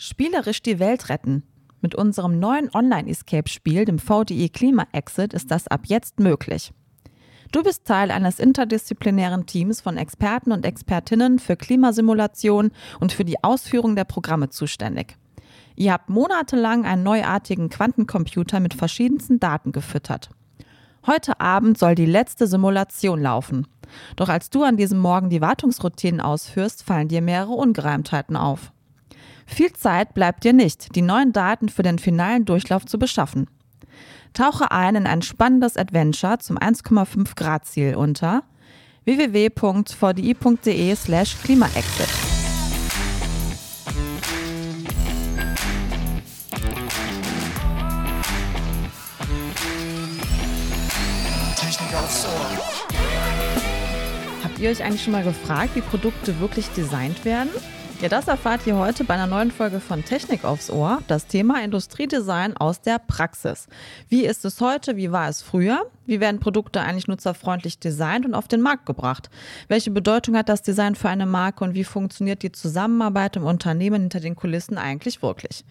Spielerisch die Welt retten. Mit unserem neuen Online-Escape-Spiel, dem VDE Klima Exit, ist das ab jetzt möglich. Du bist Teil eines interdisziplinären Teams von Experten und Expertinnen für Klimasimulation und für die Ausführung der Programme zuständig. Ihr habt monatelang einen neuartigen Quantencomputer mit verschiedensten Daten gefüttert. Heute Abend soll die letzte Simulation laufen. Doch als du an diesem Morgen die Wartungsroutinen ausführst, fallen dir mehrere Ungereimtheiten auf. Viel Zeit bleibt dir nicht, die neuen Daten für den finalen Durchlauf zu beschaffen. Tauche ein in ein spannendes Adventure zum 1,5 Grad Ziel unter www.vdi.de slash klimaexit. Habt ihr euch eigentlich schon mal gefragt, wie Produkte wirklich designt werden? Ja, das erfahrt ihr heute bei einer neuen Folge von Technik aufs Ohr. Das Thema Industriedesign aus der Praxis. Wie ist es heute? Wie war es früher? Wie werden Produkte eigentlich nutzerfreundlich designt und auf den Markt gebracht? Welche Bedeutung hat das Design für eine Marke und wie funktioniert die Zusammenarbeit im Unternehmen hinter den Kulissen eigentlich wirklich?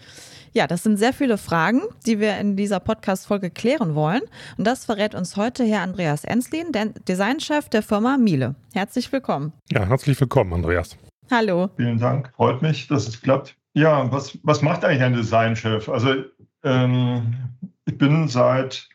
Ja, das sind sehr viele Fragen, die wir in dieser Podcast-Folge klären wollen. Und das verrät uns heute Herr Andreas Enslin, Designchef der Firma Miele. Herzlich willkommen. Ja, herzlich willkommen, Andreas. Hallo. Vielen Dank. Freut mich, dass es klappt. Ja, was, was macht eigentlich ein Designchef? Also ähm, ich bin seit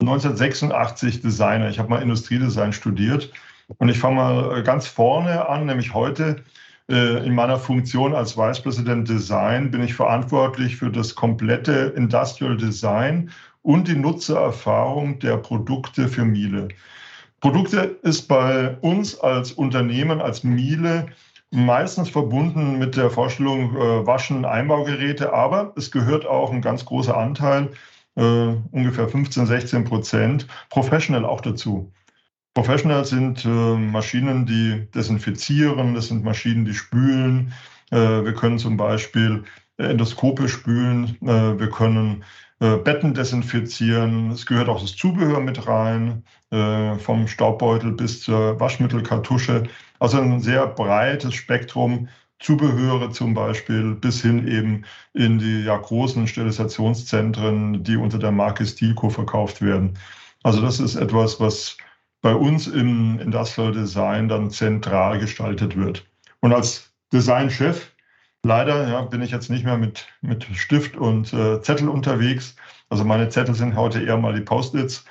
1986 Designer. Ich habe mal Industriedesign studiert und ich fange mal ganz vorne an, nämlich heute äh, in meiner Funktion als Vice President Design bin ich verantwortlich für das komplette Industrial Design und die Nutzererfahrung der Produkte für Miele. Produkte ist bei uns als Unternehmen, als Miele meistens verbunden mit der Vorstellung äh, Waschen, Einbaugeräte, aber es gehört auch ein ganz großer Anteil, äh, ungefähr 15, 16 Prozent, Professional auch dazu. Professional sind äh, Maschinen, die desinfizieren, das sind Maschinen, die spülen. Äh, wir können zum Beispiel Endoskope spülen, äh, wir können äh, Betten desinfizieren. Es gehört auch das Zubehör mit rein, vom Staubbeutel bis zur Waschmittelkartusche. Also ein sehr breites Spektrum, Zubehöre zum Beispiel, bis hin eben in die ja, großen Sterilisationszentren, die unter der Marke Stilco verkauft werden. Also das ist etwas, was bei uns im Industrial Design dann zentral gestaltet wird. Und als Designchef, leider ja, bin ich jetzt nicht mehr mit, mit Stift und äh, Zettel unterwegs. Also meine Zettel sind heute eher mal die Post-its.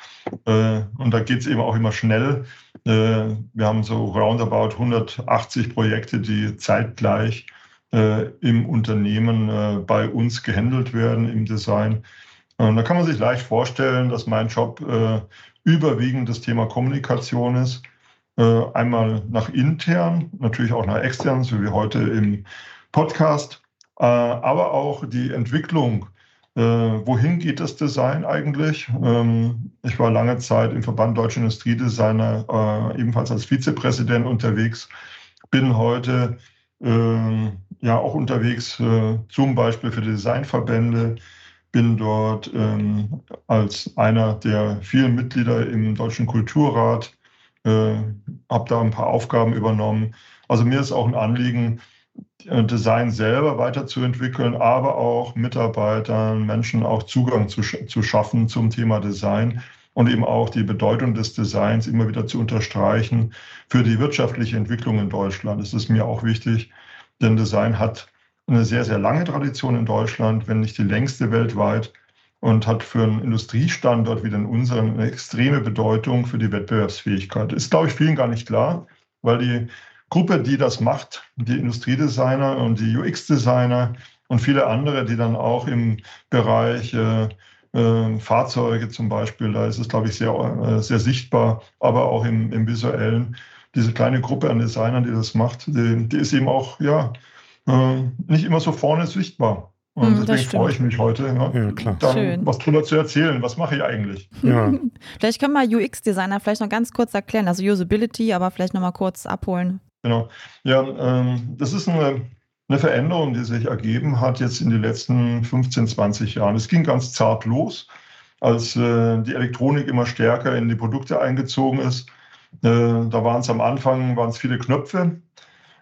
Äh, und da geht es eben auch immer schnell. Äh, wir haben so roundabout 180 Projekte, die zeitgleich äh, im Unternehmen bei uns gehandelt werden im Design. Und da kann man sich leicht vorstellen, dass mein Job überwiegend das Thema Kommunikation ist. Einmal nach intern, natürlich auch nach extern, so wie heute im Podcast, aber auch die Entwicklung äh, wohin geht das Design eigentlich? Ähm, ich war lange Zeit im Verband Deutsche Industriedesigner äh, ebenfalls als Vizepräsident unterwegs, bin heute äh, ja auch unterwegs, äh, zum Beispiel für die Designverbände, bin dort ähm, als einer der vielen Mitglieder im Deutschen Kulturrat, äh, habe da ein paar Aufgaben übernommen. Also mir ist auch ein Anliegen, äh, Design selber weiterzuentwickeln, aber auch Mitarbeitern, Menschen auch Zugang zu, zu schaffen zum Thema Design und eben auch die Bedeutung des Designs immer wieder zu unterstreichen für die wirtschaftliche Entwicklung in Deutschland. Das ist mir auch wichtig, denn Design hat eine sehr, sehr lange Tradition in Deutschland, wenn nicht die längste weltweit und hat für einen Industriestandort wie den unseren eine extreme Bedeutung für die Wettbewerbsfähigkeit. Ist, glaube ich, vielen gar nicht klar, weil die Gruppe, die das macht, die Industriedesigner und die UX-Designer und viele andere, die dann auch im Bereich äh, äh, Fahrzeuge zum Beispiel, da ist es, glaube ich, sehr, äh, sehr sichtbar, aber auch im, im visuellen. Diese kleine Gruppe an Designern, die das macht, die, die ist eben auch ja, äh, nicht immer so vorne sichtbar. Und hm, deswegen freue ich mich heute, ja, ja klar. dann Schön. was drüber zu erzählen. Was mache ich eigentlich? Ja. vielleicht können wir UX-Designer vielleicht noch ganz kurz erklären, also Usability, aber vielleicht noch mal kurz abholen. Genau. Ja, ähm, das ist eine, eine Veränderung, die sich ergeben hat jetzt in den letzten 15, 20 Jahren. Es ging ganz zart los, als äh, die Elektronik immer stärker in die Produkte eingezogen ist. Äh, da waren es am Anfang waren viele Knöpfe.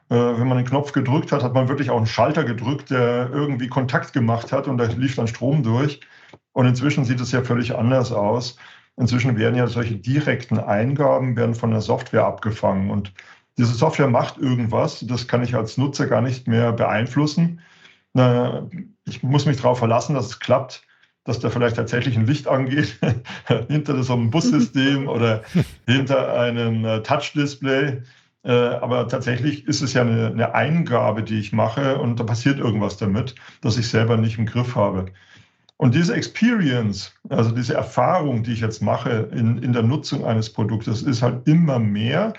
Äh, wenn man den Knopf gedrückt hat, hat man wirklich auch einen Schalter gedrückt, der irgendwie Kontakt gemacht hat und da lief dann Strom durch. Und inzwischen sieht es ja völlig anders aus. Inzwischen werden ja solche direkten Eingaben werden von der Software abgefangen und diese Software macht irgendwas, das kann ich als Nutzer gar nicht mehr beeinflussen. Ich muss mich darauf verlassen, dass es klappt, dass da vielleicht tatsächlich ein Licht angeht hinter so einem Bussystem oder hinter einem äh, Touch-Display. Äh, aber tatsächlich ist es ja eine, eine, Eingabe, die ich mache und da passiert irgendwas damit, das ich selber nicht im Griff habe. Und diese Experience, also diese Erfahrung, die ich jetzt mache in, in der Nutzung eines Produktes, ist halt immer mehr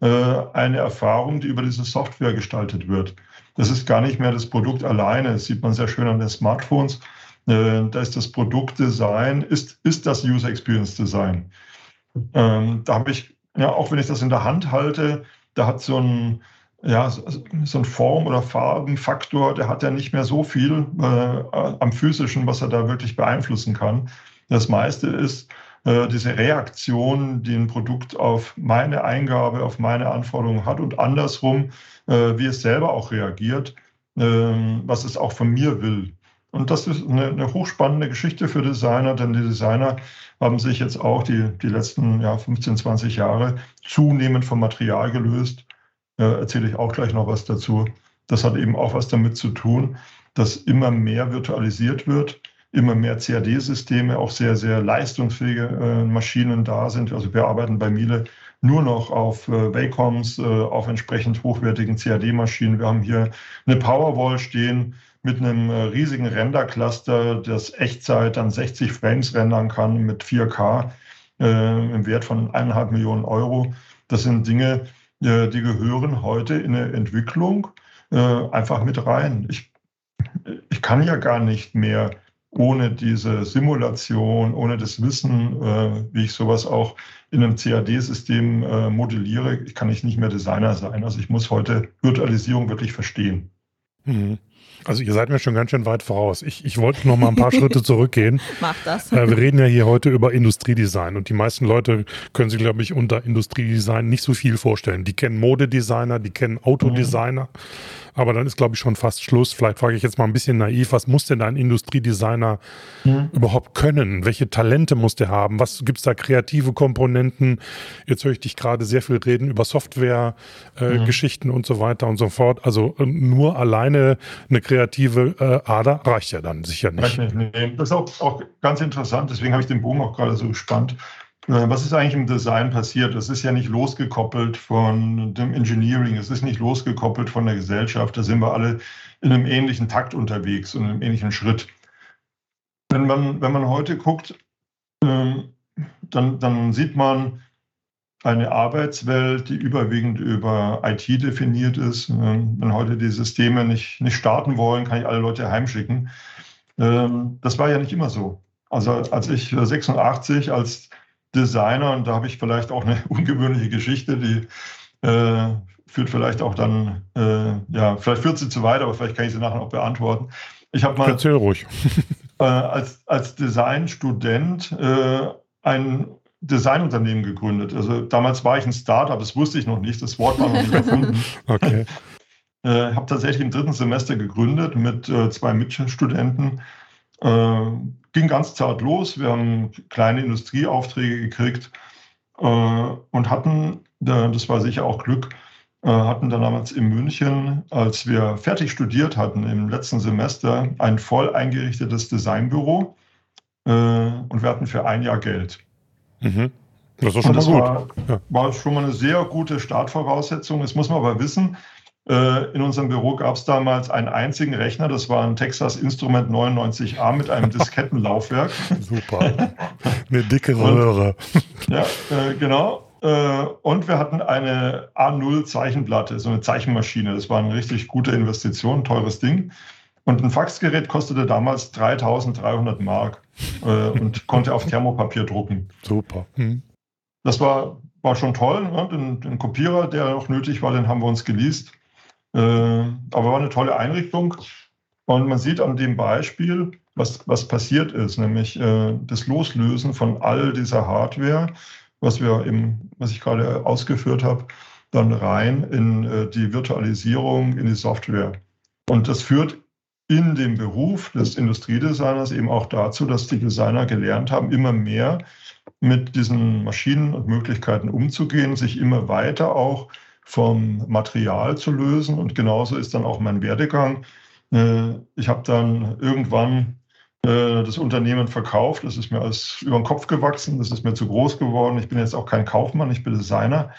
eine Erfahrung, die über diese Software gestaltet wird. Das ist gar nicht mehr das Produkt alleine. Das sieht man sehr schön an den Smartphones. Äh, da ist das Produktdesign, ist, ist das User Experience Design. Ähm, da habe ich, ja, auch wenn ich das in der Hand halte, da hat so ein, ja, so ein Form- oder Farbenfaktor, der hat ja nicht mehr so viel äh, am physischen, was er da wirklich beeinflussen kann. Das meiste ist äh, diese Reaktion, die ein Produkt auf meine Eingabe, auf meine Anforderungen hat und andersrum, äh, wie es selber auch reagiert, äh, was es auch von mir will. Und das ist eine, eine, hochspannende Geschichte für Designer, denn die Designer haben sich jetzt auch die, die letzten ja, 15, 20 Jahre zunehmend vom Material gelöst. Äh, erzähle ich auch gleich noch was dazu. Das hat eben auch was damit zu tun, dass immer mehr virtualisiert wird, immer mehr CAD-Systeme, auch sehr, sehr leistungsfähige äh, Maschinen da sind. Also wir arbeiten bei Miele nur noch auf äh, Wacom,s äh, auf entsprechend hochwertigen CAD-Maschinen. Wir haben hier eine Powerwall stehen, mit einem äh, riesigen Render-Cluster, das Echtzeit dann 60 Frames rendern kann mit 4K äh, im Wert von eineinhalb Millionen Euro. Das sind Dinge, äh, die gehören heute in eine Entwicklung äh, einfach mit rein. Ich, ich kann ja gar nicht mehr ohne diese Simulation, ohne das Wissen, äh, wie ich sowas auch in einem CAD-System äh, modelliere, kann ich nicht mehr Designer sein. Also ich muss heute Virtualisierung wirklich verstehen. Mhm. Also ihr seid mir schon ganz schön weit voraus. Ich, ich wollte noch mal ein paar Schritte zurückgehen. Mach das. Äh, wir reden ja hier heute über Industriedesign und die meisten Leute können sich, glaube ich, unter Industriedesign nicht so viel vorstellen. Die kennen Modedesigner, die kennen Autodesigner. Mhm. Aber dann ist, glaube ich, schon fast Schluss. Vielleicht frage ich jetzt mal ein bisschen naiv, was muss denn ein Industriedesigner mhm. überhaupt können? Welche Talente muss der haben? Was gibt es da kreative Komponenten? Jetzt höre ich dich gerade sehr viel reden über Software-Geschichten äh, mhm. und so weiter und so fort. Also äh, nur alleine eine kreative äh, Ader reicht ja dann sicher nicht. Das ist auch, auch ganz interessant, deswegen habe ich den Bogen auch gerade so gespannt. Äh, was ist eigentlich im Design passiert? Es ist ja nicht losgekoppelt von dem Engineering, es ist nicht losgekoppelt von der Gesellschaft. Da sind wir alle in einem ähnlichen Takt unterwegs und in einem ähnlichen Schritt. Wenn man, wenn man heute guckt, ähm, dann, dann sieht man eine Arbeitswelt, die überwiegend über IT definiert ist. Ähm, wenn heute die Systeme nicht, nicht starten wollen, kann ich alle Leute heimschicken. Ähm, das war ja nicht immer so. Also als ich 86 als Designer und da habe ich vielleicht auch eine ungewöhnliche Geschichte, die äh, führt vielleicht auch dann, äh, ja, vielleicht führt sie zu weit, aber vielleicht kann ich sie nachher auch beantworten. Ich habe mal Erzähl ruhig. äh, als, als Designstudent äh, ein Designunternehmen gegründet. Also damals war ich ein Startup, das wusste ich noch nicht, das Wort war noch nicht erfunden. okay. Äh, habe tatsächlich im dritten Semester gegründet mit äh, zwei Mitstudenten äh, ging ganz zart los. Wir haben kleine Industrieaufträge gekriegt äh, und hatten, das war sicher auch Glück, äh, hatten dann damals in München, als wir fertig studiert hatten im letzten Semester, ein voll eingerichtetes Designbüro äh, und wir hatten für ein Jahr Geld. Mhm. Das war schon das. War, ja. war schon mal eine sehr gute Startvoraussetzung. Jetzt muss man aber wissen, in unserem Büro gab es damals einen einzigen Rechner, das war ein Texas Instrument 99A mit einem Diskettenlaufwerk. Super. Eine dicke Röhre. ja, äh, genau. Äh, und wir hatten eine A0 Zeichenplatte, so eine Zeichenmaschine. Das war eine richtig gute Investition, teures Ding. Und ein Faxgerät kostete damals 3300 Mark äh, und konnte auf Thermopapier drucken. Super. Hm. Das war, war schon toll. Ne? Den, den, Kopierer, der noch nötig war, den haben wir uns geleast. Äh, aber war eine tolle Einrichtung. Und man sieht an dem Beispiel, was, was passiert ist, nämlich äh, das Loslösen von all dieser Hardware, was wir eben, was ich gerade ausgeführt habe, dann rein in äh, die Virtualisierung, in die Software. Und das führt in dem Beruf des Industriedesigners eben auch dazu, dass die Designer gelernt haben, immer mehr mit diesen Maschinen und Möglichkeiten umzugehen, sich immer weiter auch vom Material zu lösen. Und genauso ist dann auch mein Werdegang. Äh, ich habe dann irgendwann äh, das Unternehmen verkauft. Das ist mir alles über den Kopf gewachsen. Das ist mir zu groß geworden. Ich bin jetzt auch kein Kaufmann, ich bin Designer.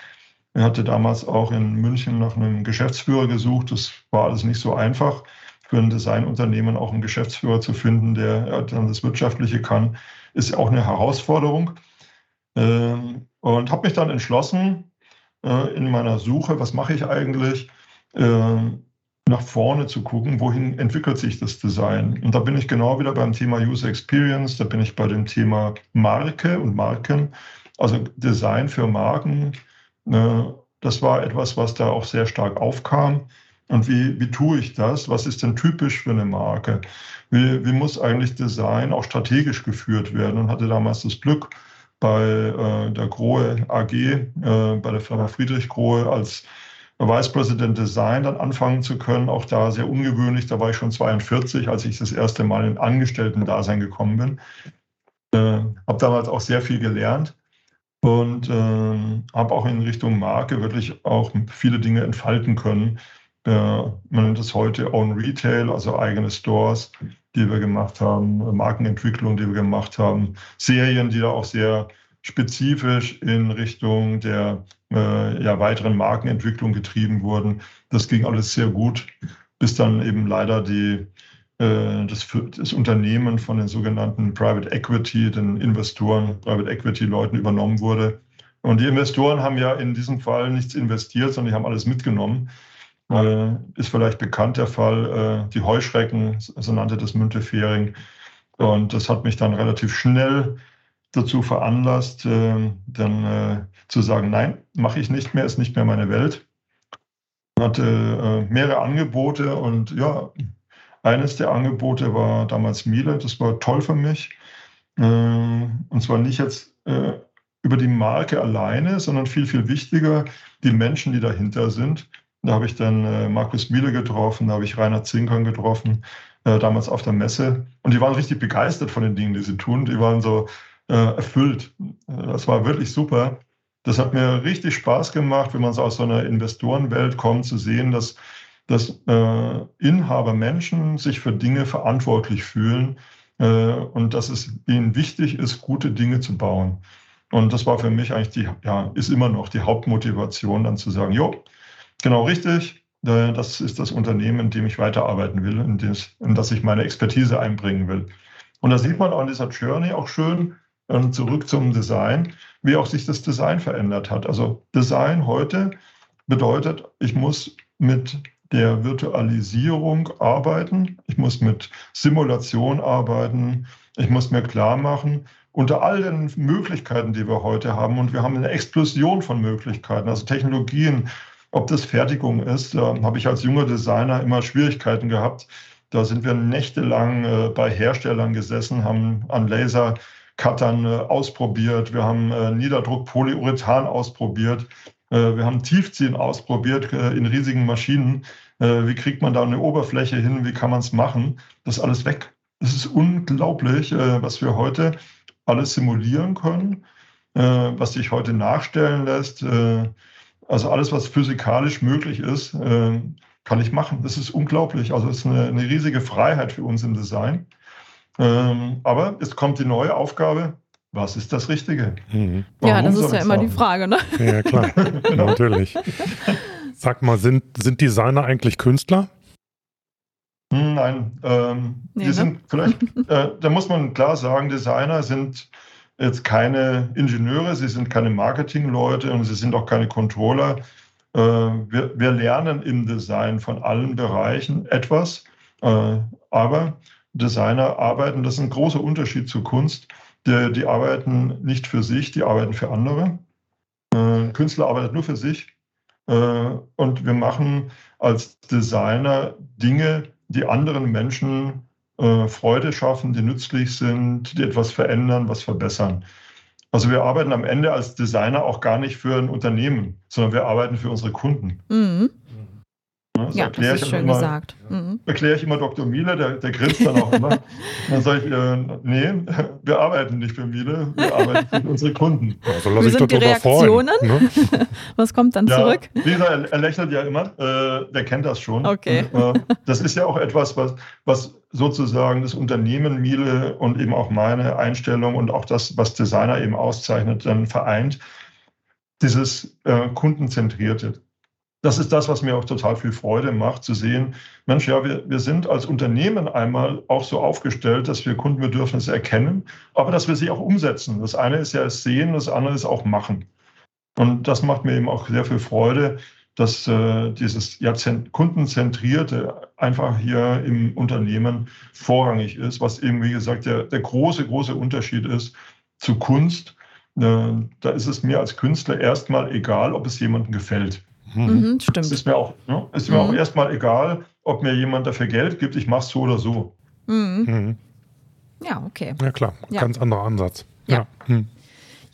Ich hatte damals auch in München nach einem Geschäftsführer gesucht. Das war alles nicht so einfach für ein Designunternehmen auch einen Geschäftsführer zu finden, der dann das Wirtschaftliche kann, ist auch eine Herausforderung. Ähm, und habe mich dann entschlossen, äh, in meiner Suche, was mache ich eigentlich, ähm, nach vorne zu gucken, wohin entwickelt sich das Design. Und da bin ich genau wieder beim Thema User Experience, da bin ich bei dem Thema Marke und Marken, also Design für Marken. Äh, das war etwas, was da auch sehr stark aufkam. Und wie, wie tue ich das? Was ist denn typisch für eine Marke? Wie, wie muss eigentlich Design auch strategisch geführt werden? Und hatte damals das Glück, bei äh, der Grohe AG, äh, bei der Firma Friedrich Grohe als Vice President Design dann anfangen zu können. Auch da sehr ungewöhnlich. Da war ich schon 42, als ich das erste Mal in Angestellten-Dasein gekommen bin. Äh, habe damals auch sehr viel gelernt und äh, habe auch in Richtung Marke wirklich auch viele Dinge entfalten können, man nennt es heute Own Retail, also eigene Stores, die wir gemacht haben, Markenentwicklung, die wir gemacht haben, Serien, die da auch sehr spezifisch in Richtung der äh, ja, weiteren Markenentwicklung getrieben wurden. Das ging alles sehr gut, bis dann eben leider die, äh, das, das Unternehmen von den sogenannten Private Equity, den Investoren, Private Equity Leuten übernommen wurde. Und die Investoren haben ja in diesem Fall nichts investiert, sondern die haben alles mitgenommen. Äh, ist vielleicht bekannt der Fall, äh, die Heuschrecken, so nannte das Müntefering. Und das hat mich dann relativ schnell dazu veranlasst, äh, dann äh, zu sagen, nein, mache ich nicht mehr, ist nicht mehr meine Welt. Ich hatte äh, mehrere Angebote und ja, eines der Angebote war damals Miele, das war toll für mich. Äh, und zwar nicht jetzt über die Marke alleine, sondern viel, viel wichtiger die Menschen, die dahinter sind. Da habe ich dann äh, Markus Miele getroffen, da habe ich Rainer Zinkern getroffen, äh, damals auf der Messe. Und die waren richtig begeistert von den Dingen, die sie tun. Die waren so äh, erfüllt. Das war wirklich super. Das hat mir richtig Spaß gemacht, wenn man so aus so einer Investorenwelt kommt, zu sehen, dass, dass äh, Inhaber Menschen sich für Dinge verantwortlich fühlen äh, und dass es ihnen wichtig ist, gute Dinge zu bauen. Und das war für mich eigentlich die, ja, ist immer noch die Hauptmotivation, dann zu sagen, jo, Genau richtig. Äh, das ist das Unternehmen, in dem ich weiterarbeiten will, in das, in das ich meine Expertise einbringen will. Und da sieht man an dieser Journey auch schön, ähm, zurück zum Design, wie auch sich das Design verändert hat. Also Design heute bedeutet, ich muss mit der Virtualisierung arbeiten, ich muss mit Simulation arbeiten, ich muss mir klar machen, unter all den Möglichkeiten, die wir heute haben, und wir haben eine Explosion von Möglichkeiten, also Technologien, ob das Fertigung ist, äh, habe ich als junger Designer immer Schwierigkeiten gehabt. Da sind wir nächtelang äh, bei Herstellern gesessen, haben an Lasercuttern äh, ausprobiert, wir haben äh, Niederdruck Polyurethan ausprobiert, äh, wir haben Tiefziehen ausprobiert äh, in riesigen Maschinen. wie kriegt man da eine Oberfläche hin? Wie kann man es machen? Das ist alles weg. Es ist unglaublich, was wir heute alles simulieren können, was sich heute nachstellen lässt. Also alles, was physikalisch möglich ist, äh, kann ich machen. Das ist unglaublich. Also es ist eine, eine, riesige Freiheit für uns im Design. Ähm, aber es kommt die neue Aufgabe. Was ist das Richtige? Mhm. Ja, das ist ja immer die Frage, ne? Ja, klar. Natürlich. Sag mal, sind, sind Designer eigentlich Künstler? Nein, ähm, nee, die ne? sind vielleicht, äh, da muss man klar sagen, Designer sind jetzt keine Ingenieure, sie sind keine Marketingleute und sie sind auch keine Controller. Äh, wir, wir lernen im Design von allen Bereichen etwas, äh, aber Designer arbeiten, das ist ein großer Unterschied zur Kunst. Die, die arbeiten nicht für sich, die arbeiten für andere. Äh, Künstler arbeitet nur für sich. Und wir machen als Designer Dinge, die anderen Menschen äh, Freude schaffen, die nützlich sind, die etwas verändern, was verbessern. Also wir arbeiten am Ende als Designer auch gar nicht für ein Unternehmen, sondern wir arbeiten für unsere Kunden. Mhm. Das ja, das ist schön immer, gesagt. Mhm. Erkläre ich immer Dr. Miele, der, der grinst dann auch immer. dann sage ich, äh, nee, wir arbeiten nicht für Miele, wir arbeiten für unsere Kunden. Also lass Wie sind die Reaktionen? Freuen, ne? Was kommt dann ja, zurück? Lisa, er, er, lächelt ja immer, äh, der kennt das schon. Okay. Und, äh, das ist ja auch etwas, was, was sozusagen das Unternehmen Miele und eben auch meine Einstellung und auch das, was Designer eben auszeichnet, dann vereint. Dieses äh, Kundenzentrierte das ist das, was mir auch total viel Freude macht, zu sehen, Mensch, ja, wir, wir sind als Unternehmen einmal auch so aufgestellt, dass wir Kundenbedürfnisse erkennen, aber dass wir sie auch umsetzen. Das eine ist ja das Sehen, das andere ist auch Machen. Und das macht mir eben auch sehr viel Freude, dass äh, dieses ja, kundenzentrierte einfach hier im Unternehmen vorrangig ist, was eben, wie gesagt, der, der große, große Unterschied ist zu Kunst. Äh, da ist es mir als Künstler erstmal egal, ob es jemandem gefällt. Mhm, stimmt. Es ist mir auch, ne, ist mir mhm. auch erstmal egal, ob mir jemand dafür Geld gibt, ich mache es so oder so. Mhm. mhm. Ja, okay. Ja, klar, ja. ganz anderer Ansatz. Ja. Ja. Hm.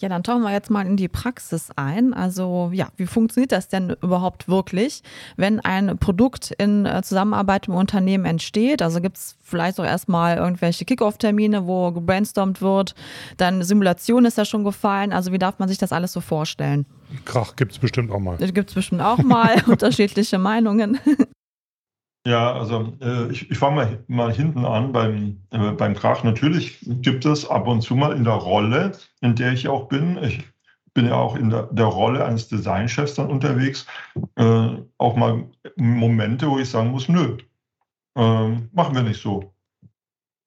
Ja, dann tauchen wir jetzt mal in die Praxis ein. Also, ja, wie funktioniert das denn überhaupt wirklich, wenn ein Produkt in äh, Zusammenarbeit mit Unternehmen entsteht? Also gibt es vielleicht auch erstmal irgendwelche Kickoff-Termine, wo gebrainstormt wird. Dann Simulation ist ja schon gefallen. Also, wie darf man sich das alles so vorstellen? Krach gibt es bestimmt auch mal. Gibt es bestimmt auch mal unterschiedliche Meinungen. Ja, also äh, ich, ich fange mal, mal hinten an beim, äh, beim Krach. Natürlich gibt es ab und zu mal in der Rolle, in der ich auch bin, ich bin ja auch in der, der Rolle eines Designchefs dann unterwegs, äh, auch mal Momente, wo ich sagen muss, nö, äh, machen wir nicht so.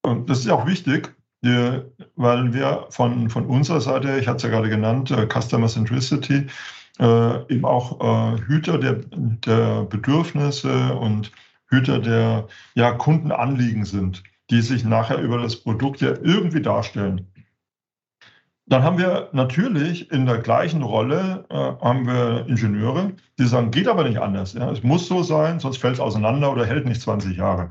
Und das ist auch wichtig, wir, weil wir von, von unserer Seite, ich hatte es ja gerade genannt, äh, Customer Centricity, äh, eben auch äh, Hüter der, der Bedürfnisse und Hüter der ja, Kundenanliegen sind, die sich nachher über das Produkt ja irgendwie darstellen. Dann haben wir natürlich in der gleichen Rolle äh, haben wir Ingenieure, die sagen, geht aber nicht anders. Ja? Es muss so sein, sonst fällt es auseinander oder hält nicht 20 Jahre.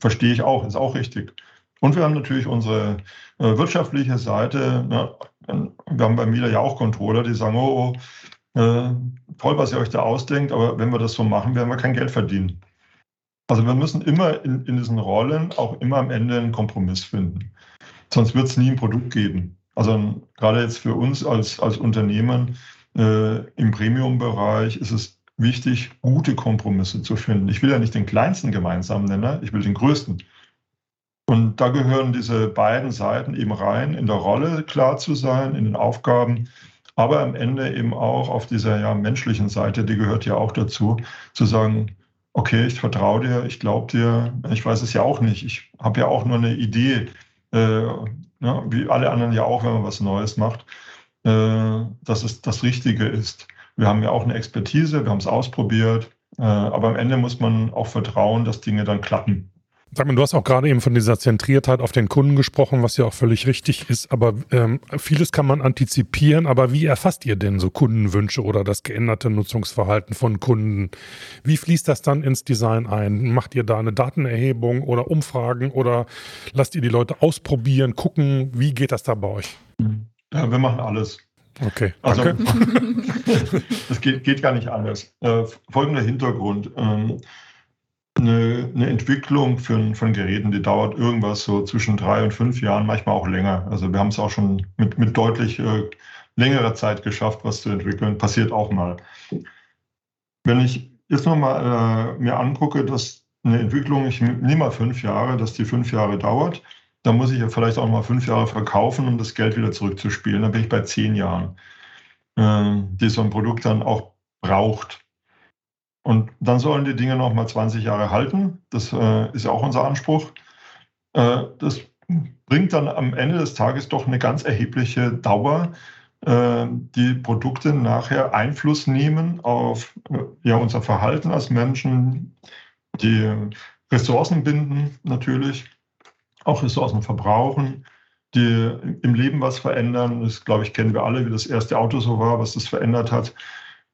Verstehe ich auch, ist auch richtig. Und wir haben natürlich unsere äh, wirtschaftliche Seite. Ne? Wir haben bei Mila ja auch Controller, die sagen, oh, oh äh, toll, was ihr euch da ausdenkt, aber wenn wir das so machen, werden wir kein Geld verdienen. Also wir müssen immer in, in diesen Rollen auch immer am Ende einen Kompromiss finden. Sonst wird es nie ein Produkt geben. Also gerade jetzt für uns als, als Unternehmen äh, im Premium-Bereich ist es wichtig, gute Kompromisse zu finden. Ich will ja nicht den kleinsten gemeinsamen Nenner, ich will den größten. Und da gehören diese beiden Seiten eben rein, in der Rolle klar zu sein, in den Aufgaben, aber am Ende eben auch auf dieser ja, menschlichen Seite, die gehört ja auch dazu, zu sagen, okay, ich vertraue dir, ich glaube dir, ich weiß es ja auch nicht, ich habe ja auch nur eine Idee, äh, ja, wie alle anderen ja auch, wenn man was Neues macht, äh, dass es das Richtige ist. Wir haben ja auch eine Expertise, wir haben es ausprobiert, äh, aber am Ende muss man auch vertrauen, dass Dinge dann klappen. Sag mal, du hast auch gerade eben von dieser Zentriertheit auf den Kunden gesprochen, was ja auch völlig richtig ist. Aber ähm, vieles kann man antizipieren. Aber wie erfasst ihr denn so Kundenwünsche oder das geänderte Nutzungsverhalten von Kunden? Wie fließt das dann ins Design ein? Macht ihr da eine Datenerhebung oder Umfragen oder lasst ihr die Leute ausprobieren, gucken? Wie geht das da bei euch? Ja, wir machen alles. Okay, also, danke. Also, das geht, geht, gar nicht anders. Äh, folgender Hintergrund. Ähm, eine, eine Entwicklung für, von Geräten, die dauert irgendwas so zwischen drei und fünf Jahren, manchmal auch länger. Also wir haben es auch schon mit, mit deutlich äh, längerer Zeit geschafft, was zu entwickeln. Passiert auch mal. Wenn ich jetzt nochmal äh, mir angucke, dass eine Entwicklung, ich nehme mal fünf Jahre, dass die fünf Jahre dauert, dann muss ich ja vielleicht auch mal fünf Jahre verkaufen, um das Geld wieder zurückzuspielen. Dann bin ich bei zehn Jahren, äh, die so ein Produkt dann auch braucht. Und dann sollen die Dinge noch mal 20 Jahre halten. Das äh, ist ja auch unser Anspruch. Äh, das bringt dann am Ende des Tages doch eine ganz erhebliche Dauer, äh, die Produkte nachher Einfluss nehmen auf äh, ja, unser Verhalten als Menschen, die Ressourcen binden natürlich, auch Ressourcen verbrauchen, die im Leben was verändern. Das, glaube ich, kennen wir alle, wie das erste Auto so war, was das verändert hat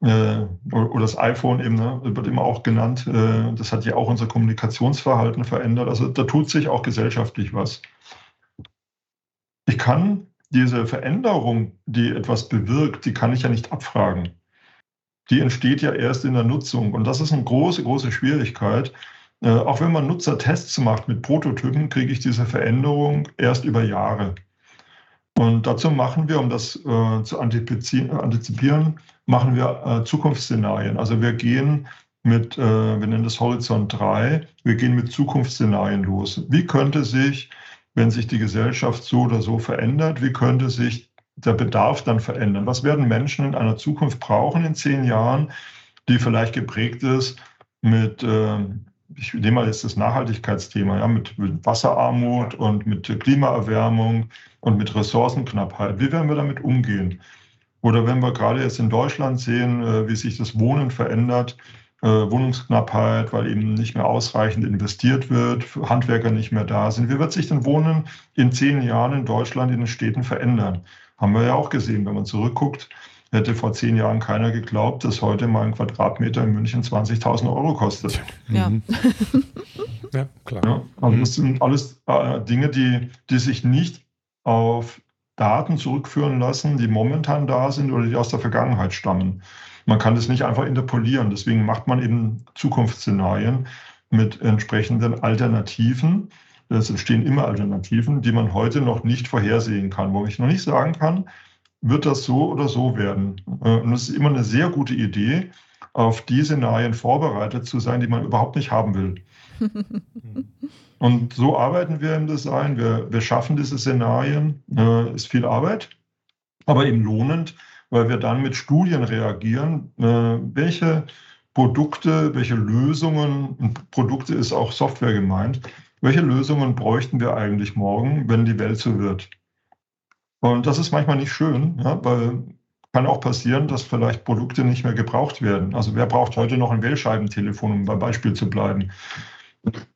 äh, oder das iPhone eben, ne, wird immer auch genannt, äh, das hat ja auch unser Kommunikationsverhalten verändert. Also da tut sich auch gesellschaftlich was. Ich kann diese Veränderung, die etwas bewirkt, die kann ich ja nicht abfragen. Die entsteht ja erst in der Nutzung. Und das ist eine große, große Schwierigkeit. Äh, auch wenn man Nutzertests macht mit Prototypen, kriege ich diese Veränderung erst über Jahre. Und dazu machen wir, um das äh, zu antizipieren, machen wir äh, Zukunftsszenarien. Also wir gehen mit, äh, wir nennen das Horizont 3, wir gehen mit Zukunftsszenarien los. Wie könnte sich, wenn sich die Gesellschaft so oder so verändert, wie könnte sich der Bedarf dann verändern? Was werden Menschen in einer Zukunft brauchen in zehn Jahren, die vielleicht geprägt ist mit, äh, ich nehme mal jetzt das Nachhaltigkeitsthema, ja, mit, mit Wasserarmut und mit Klimaerwärmung und mit Ressourcenknappheit. Wie werden wir damit umgehen? Oder wenn wir gerade jetzt in Deutschland sehen, äh, wie sich das Wohnen verändert, äh, Wohnungsknappheit, weil eben nicht mehr ausreichend investiert wird, Handwerker nicht mehr da sind. Wie wird sich denn Wohnen in zehn Jahren in Deutschland in den Städten verändern? Haben wir ja auch gesehen, wenn man zurückguckt, hätte vor zehn Jahren keiner geglaubt, dass heute mal ein Quadratmeter in München 20.000 Euro kostet. Ja, Mhm. ja klar. Ja, also das sind alles äh, Dinge, die, die sich nicht auf Daten zurückführen lassen, die momentan da sind oder die aus der Vergangenheit stammen. Man kann das nicht einfach interpolieren. Deswegen macht man eben Zukunftsszenarien mit entsprechenden Alternativen. Es entstehen immer Alternativen, die man heute noch nicht vorhersehen kann, wo ich noch nicht sagen kann, wird das so oder so werden. Äh, und es ist immer eine sehr gute Idee, auf die Szenarien vorbereitet zu sein, die man überhaupt nicht haben will. Und so arbeiten wir im Design. Wir, wir schaffen diese Szenarien. Äh, ist viel Arbeit, aber eben lohnend, weil wir dann mit Studien reagieren, äh, welche Produkte, welche Lösungen, und Produkte ist auch Software gemeint, welche Lösungen bräuchten wir eigentlich morgen, wenn die Welt so wird? Und das ist manchmal nicht schön, ja, weil kann auch passieren, dass vielleicht Produkte nicht mehr gebraucht werden. Also wer braucht heute noch ein Wählscheibentelefon, um beim Beispiel zu bleiben?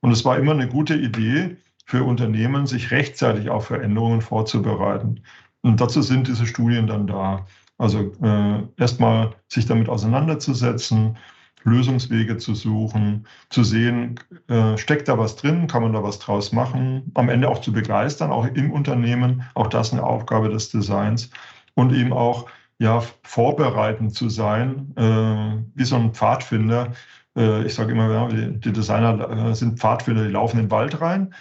Und es war immer eine gute Idee für Unternehmen, sich rechtzeitig auf Veränderungen vorzubereiten. Und dazu sind diese Studien dann da. Also äh, erstmal sich damit auseinanderzusetzen, Lösungswege zu suchen, zu sehen, äh, steckt da was drin, kann man da was draus machen, am Ende auch zu begeistern, auch im Unternehmen, auch das eine Aufgabe des Designs und eben auch ja, vorbereitend zu sein, äh, wie so ein Pfadfinder. Äh, ich sage immer, ja, die, Designer äh, sind Pfadfinder, die laufen in den Wald rein,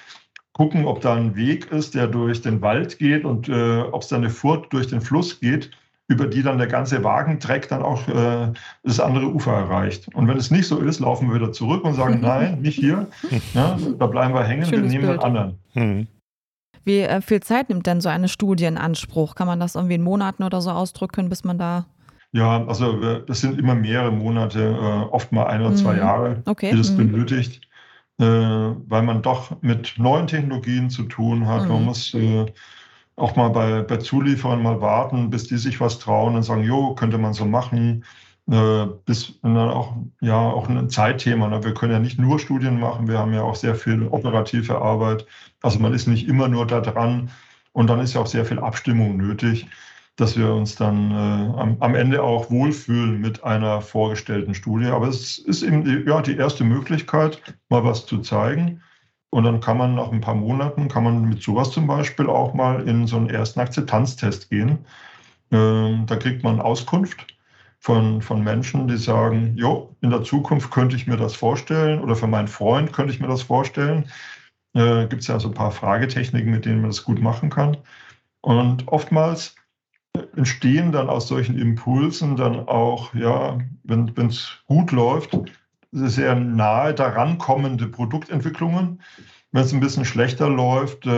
gucken, ob da ein Weg ist, der durch den Wald geht und äh, ob es da eine Furt durch den Fluss geht über die dann der ganze Wagentreck dann auch äh, das andere Ufer erreicht. Und wenn es nicht so ist, laufen wir wieder zurück und sagen, nein, nicht hier, ja, da bleiben wir hängen, Schönes wir nehmen Bild. den anderen. Mhm. Wie äh, viel Zeit nimmt denn so eine Studie in Anspruch? Kann man das irgendwie in Monaten oder so ausdrücken, bis man da. Ja, also äh, das sind immer mehrere Monate, äh, oft mal ein oder zwei Mhm. Jahre, Okay. die das mhm. benötigt, äh, weil man doch mit neuen Technologien zu tun hat. Man Mhm. muss äh, auch mal bei, bei Zulieferern mal warten, bis die sich was trauen und sagen, jo, könnte man so machen. Bis dann auch, ja, auch ein Zeitthema. Ne? Wir können ja nicht nur Studien machen, wir haben ja auch sehr viel operative Arbeit. Also man ist nicht immer nur da dran und dann ist ja auch sehr viel Abstimmung nötig, dass wir uns dann äh, am, am Ende auch wohlfühlen mit einer vorgestellten Studie. Aber es ist eben die, ja, die erste Möglichkeit, mal was zu zeigen. Und dann kann man nach ein paar Monaten, kann man mit sowas zum Beispiel auch mal in so einen ersten Akzeptanztest gehen. Ähm, da kriegt man Auskunft von, von Menschen, die sagen, jo, in der Zukunft könnte ich mir das vorstellen oder für meinen Freund könnte ich mir das vorstellen. Äh, Gibt es ja so ein paar Fragetechniken, mit denen man das gut machen kann. Und oftmals entstehen dann aus solchen Impulsen dann auch, ja, wenn es gut läuft, sehr nahe daran kommende Produktentwicklungen. Wenn es ein bisschen schlechter läuft, äh,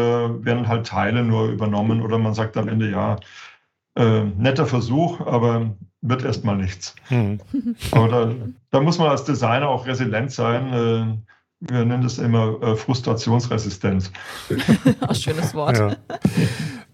werden halt Teile nur übernommen oder man sagt am Ende, ja, äh, netter Versuch, aber wird erstmal nichts. Mhm. Aber da, da muss man als Designer auch resilient sein. Äh, wir nennen das immer äh, Frustrationsresistenz. Ach, schönes Wort. Ja.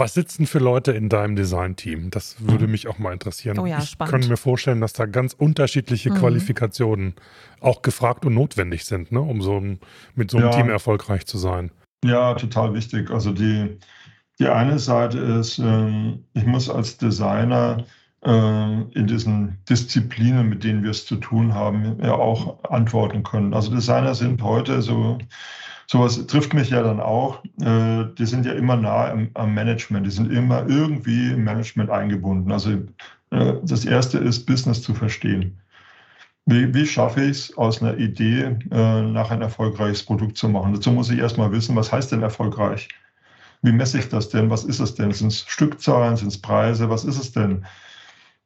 Was sitzen für Leute in deinem Design-Team? Das würde mich auch mal interessieren. Oh ja, ich spannend. kann mir vorstellen, dass da ganz unterschiedliche Mhm. Qualifikationen auch gefragt und notwendig sind, ne, um so ein, mit so einem Ja. Team erfolgreich zu sein. Ja, total wichtig. Also die, die eine Seite ist, ähm, ich muss als Designer ähm, in diesen Disziplinen, mit denen wir es zu tun haben, ja auch antworten können. Also Designer sind heute so, sowas trifft mich ja dann auch. Äh, die sind ja immer nah am, Management, die sind immer irgendwie im Management eingebunden. Also äh, das Erste ist, Business zu verstehen. Wie, wie schaffe ich es, aus einer Idee äh, nach ein erfolgreiches Produkt zu machen? Dazu muss ich erstmal wissen, was heißt denn erfolgreich? Wie messe ich das denn? Was ist es denn? Sind es Stückzahlen? Sind es Preise? Was ist es denn?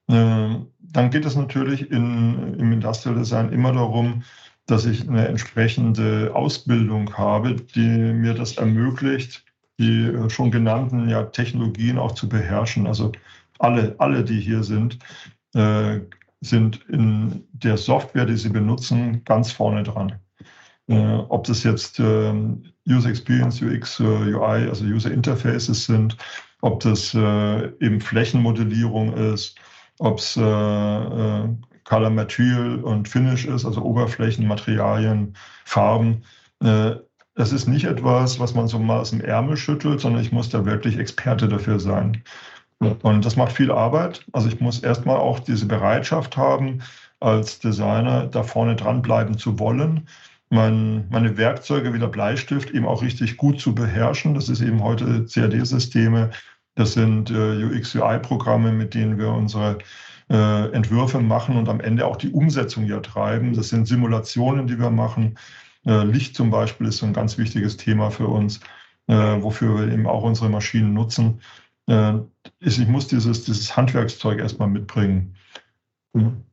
Dann geht es natürlich in, im Industrial Design immer darum, dass ich eine entsprechende Ausbildung habe, die mir das ermöglicht, die äh, schon genannten ja, Technologien auch zu beherrschen. Also alle, alle, die hier sind, äh, sind in der Software, die sie benutzen, ganz vorne dran. Äh, ob das jetzt äh, User Experience, UX, äh, UI, also User Interfaces sind, ob das äh, eben Flächenmodellierung ist, ob es Color und Finish ist, also Oberflächen, Materialien, Farben. Äh, das ist nicht etwas, was man so mal aus dem Ärmel schüttelt, sondern ich muss da wirklich Experte dafür sein. Und das macht viel Arbeit. Also ich muss erstmal auch diese Bereitschaft haben, als Designer da vorne dranbleiben zu wollen, mein, meine Werkzeuge wie der Bleistift eben auch richtig gut zu beherrschen. Das ist eben heute CAD-Systeme, das sind äh, UX-UI-Programme, mit denen wir unsere äh, Entwürfe machen und am Ende auch die Umsetzung ja treiben. Das sind Simulationen, die wir machen. Äh, Licht zum Beispiel ist so ein ganz wichtiges Thema für uns, äh, wofür wir eben auch unsere Maschinen nutzen. Äh, ist, ich muss dieses, dieses Handwerkszeug erstmal mitbringen.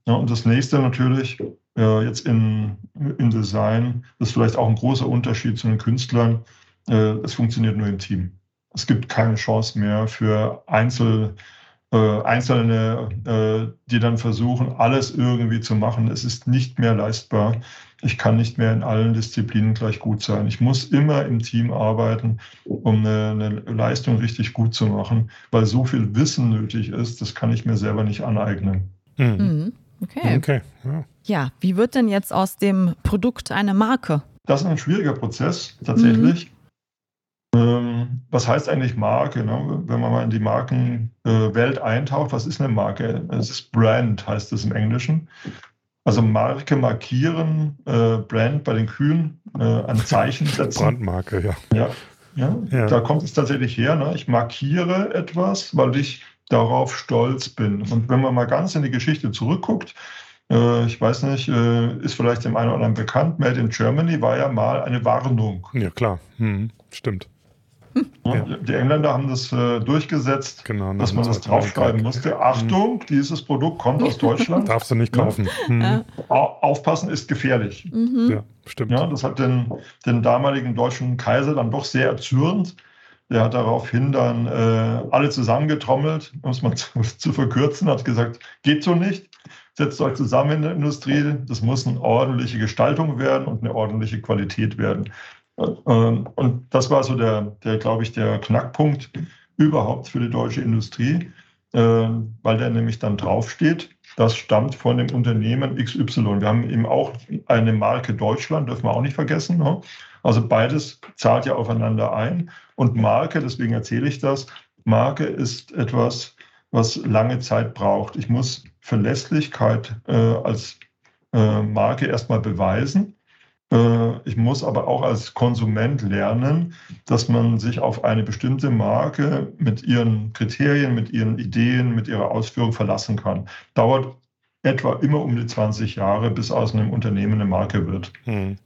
Ja, und das nächste natürlich, äh, jetzt in, im Design, das ist vielleicht auch ein großer Unterschied zu den Künstlern, äh, es funktioniert nur im Team. Es gibt keine Chance mehr für Einzel- äh, Einzelne, äh, die dann versuchen, alles irgendwie zu machen. Es ist nicht mehr leistbar. Ich kann nicht mehr in allen Disziplinen gleich gut sein. Ich muss immer im Team arbeiten, um eine, eine Leistung richtig gut zu machen, weil so viel Wissen nötig ist, das kann ich mir selber nicht aneignen. Mhm. mhm. Okay. okay. Ja. ja, wie wird denn jetzt aus dem Produkt eine Marke? Das ist ein schwieriger Prozess tatsächlich. Mhm. Ähm, was heißt eigentlich Marke? Ne? Wenn man mal in die Markenwelt äh, eintaucht, was ist eine Marke? Es ist Brand, heißt es im Englischen. Also Marke markieren, äh, Brand bei den Kühen, äh, ein Zeichen setzen. Brandmarke, ja. ja. Ja, ja. da kommt es tatsächlich her. Ne? Ich markiere etwas, weil ich darauf stolz bin. Und wenn man mal ganz in die Geschichte zurückguckt, äh, ich weiß nicht, äh, ist vielleicht dem einen oder anderen bekannt, Made in Germany war ja mal eine Warnung. Ja, klar, hm, stimmt. Ja. Die Engländer haben das äh, durchgesetzt, genau, dass man das draufschreiben musste. Achtung, mhm. dieses Produkt kommt aus Deutschland. Darfst du nicht kaufen. Mhm. Ja. Aufpassen ist gefährlich. Mhm. Ja, stimmt. Ja, das hat den, den damaligen deutschen Kaiser dann doch sehr erzürnt. Der hat daraufhin dann äh, alle zusammengetrommelt, um es mal zu, zu verkürzen, hat gesagt, geht so nicht setzt euch zusammen in der Industrie. Das muss eine ordentliche Gestaltung werden und eine ordentliche Qualität werden. Ähm, und das war so der, der glaube ich, der Knackpunkt überhaupt für die deutsche Industrie, ähm, weil der nämlich dann draufsteht. Das stammt von dem Unternehmen XY. Wir haben eben auch eine Marke Deutschland, dürfen wir auch nicht vergessen. Ne? Also beides zahlt ja aufeinander ein. Und Marke, deswegen erzähle ich das, Marke ist etwas, was lange Zeit braucht. Ich muss Verlässlichkeit äh, als äh, Marke erstmal beweisen. Äh, ich muss aber auch als Konsument lernen, dass man sich auf eine bestimmte Marke mit ihren Kriterien, mit ihren Ideen, mit ihrer Ausführung verlassen kann. Dauert etwa immer um die 20 Jahre, bis aus einem Unternehmen eine Marke wird. Hm.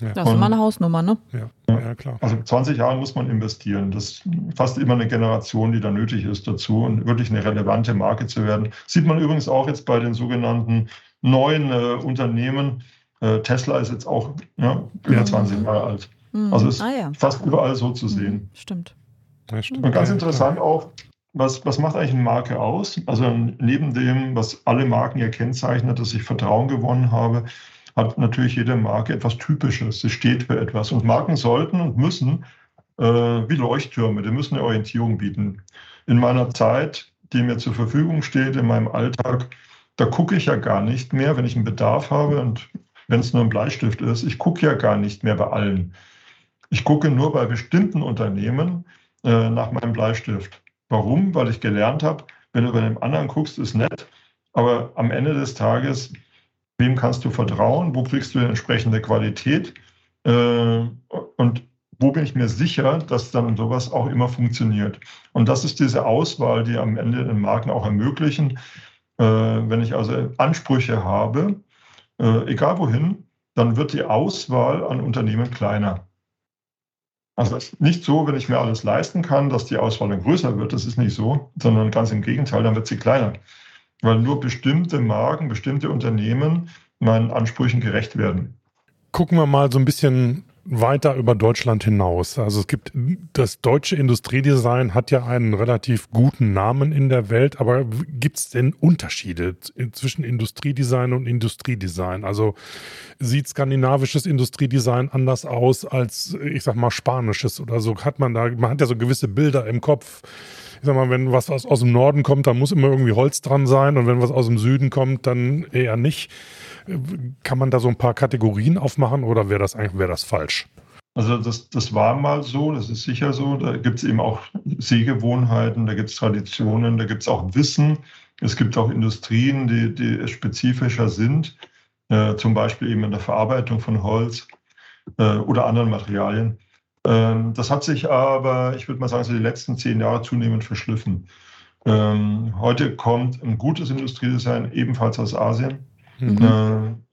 Ja. Das ist immer eine Hausnummer, ne? Ja. ja, klar. Also 20 Jahre muss man investieren. Das ist fast immer eine Generation, die da nötig ist dazu und wirklich eine relevante Marke zu werden. Sieht man übrigens auch jetzt bei den sogenannten neuen äh, Unternehmen, äh, Tesla ist jetzt auch ja, über 20 Jahre alt. Mhm. Also ist ah, ja. fast überall so zu sehen. Mhm. Stimmt. Ja, stimmt. Und ganz interessant auch, was, was macht eigentlich eine Marke aus? Also neben dem, was alle Marken ja kennzeichnet, dass ich Vertrauen gewonnen habe, hat natürlich jede Marke etwas Typisches. Sie steht für etwas. Und Marken sollten und müssen äh, wie Leuchttürme, die müssen eine Orientierung bieten. In meiner Zeit, die mir zur Verfügung steht, in meinem Alltag, da gucke ich ja gar nicht mehr, wenn ich einen Bedarf habe und wenn es nur ein Bleistift ist. Ich gucke ja gar nicht mehr bei allen. Ich gucke nur bei bestimmten Unternehmen äh, nach meinem Bleistift. Warum? Weil ich gelernt habe, wenn du bei dem anderen guckst, ist nett, aber am Ende des Tages, wem kannst du vertrauen? Wo kriegst du die entsprechende Qualität? Äh, und bin ich mir sicher, dass dann sowas auch immer funktioniert. Und das ist diese Auswahl, die am Ende den Marken auch ermöglichen. Äh, wenn ich also Ansprüche habe, äh, egal wohin, dann wird die Auswahl an Unternehmen kleiner. Also es ist nicht so, wenn ich mir alles leisten kann, dass die Auswahl dann größer wird. Das ist nicht so, sondern ganz im Gegenteil, dann wird sie kleiner. Weil nur bestimmte Marken, bestimmte Unternehmen meinen Ansprüchen gerecht werden. Gucken wir mal so ein bisschen weiter über Deutschland hinaus. Also es gibt das deutsche Industriedesign hat ja einen relativ guten Namen in der Welt, aber gibt es denn Unterschiede zwischen Industriedesign und Industriedesign? Also sieht skandinavisches Industriedesign anders aus als ich sag mal spanisches oder so? Hat man da man hat ja so gewisse Bilder im Kopf. Ich sag mal, wenn was aus, aus dem Norden kommt, dann muss immer irgendwie Holz dran sein und wenn was aus dem Süden kommt, dann eher nicht. Kann man da so ein paar Kategorien aufmachen oder wäre das eigentlich wäre das falsch? Also das, das war mal so, das ist sicher so. Da gibt es eben auch Sehgewohnheiten, da gibt es Traditionen, da gibt es auch Wissen. Es gibt auch Industrien, die, die spezifischer sind, äh, zum Beispiel eben in der Verarbeitung von Holz äh, oder anderen Materialien. Ähm, das hat sich aber, ich würde mal sagen, so die letzten zehn Jahre zunehmend verschliffen. Ähm, heute kommt ein gutes Industriedesign ebenfalls aus Asien. Mhm. Äh,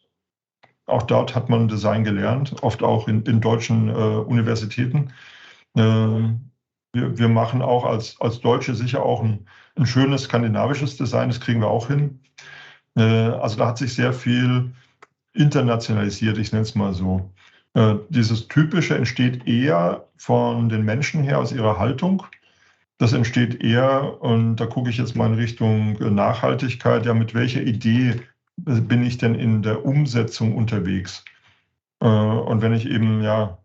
auch dort hat man Design gelernt, oft auch in, in deutschen äh, Universitäten. Äh, wir, wir, machen auch als, als Deutsche sicher auch ein, ein, schönes skandinavisches Design, das kriegen wir auch hin. Äh, also da hat sich sehr viel internationalisiert, ich nenne es mal so. Äh, dieses Typische entsteht eher von den Menschen her aus ihrer Haltung. Das entsteht eher, und da gucke ich jetzt mal in Richtung Nachhaltigkeit, ja, mit welcher Idee bin ich denn in der Umsetzung unterwegs? Äh, und wenn ich eben ja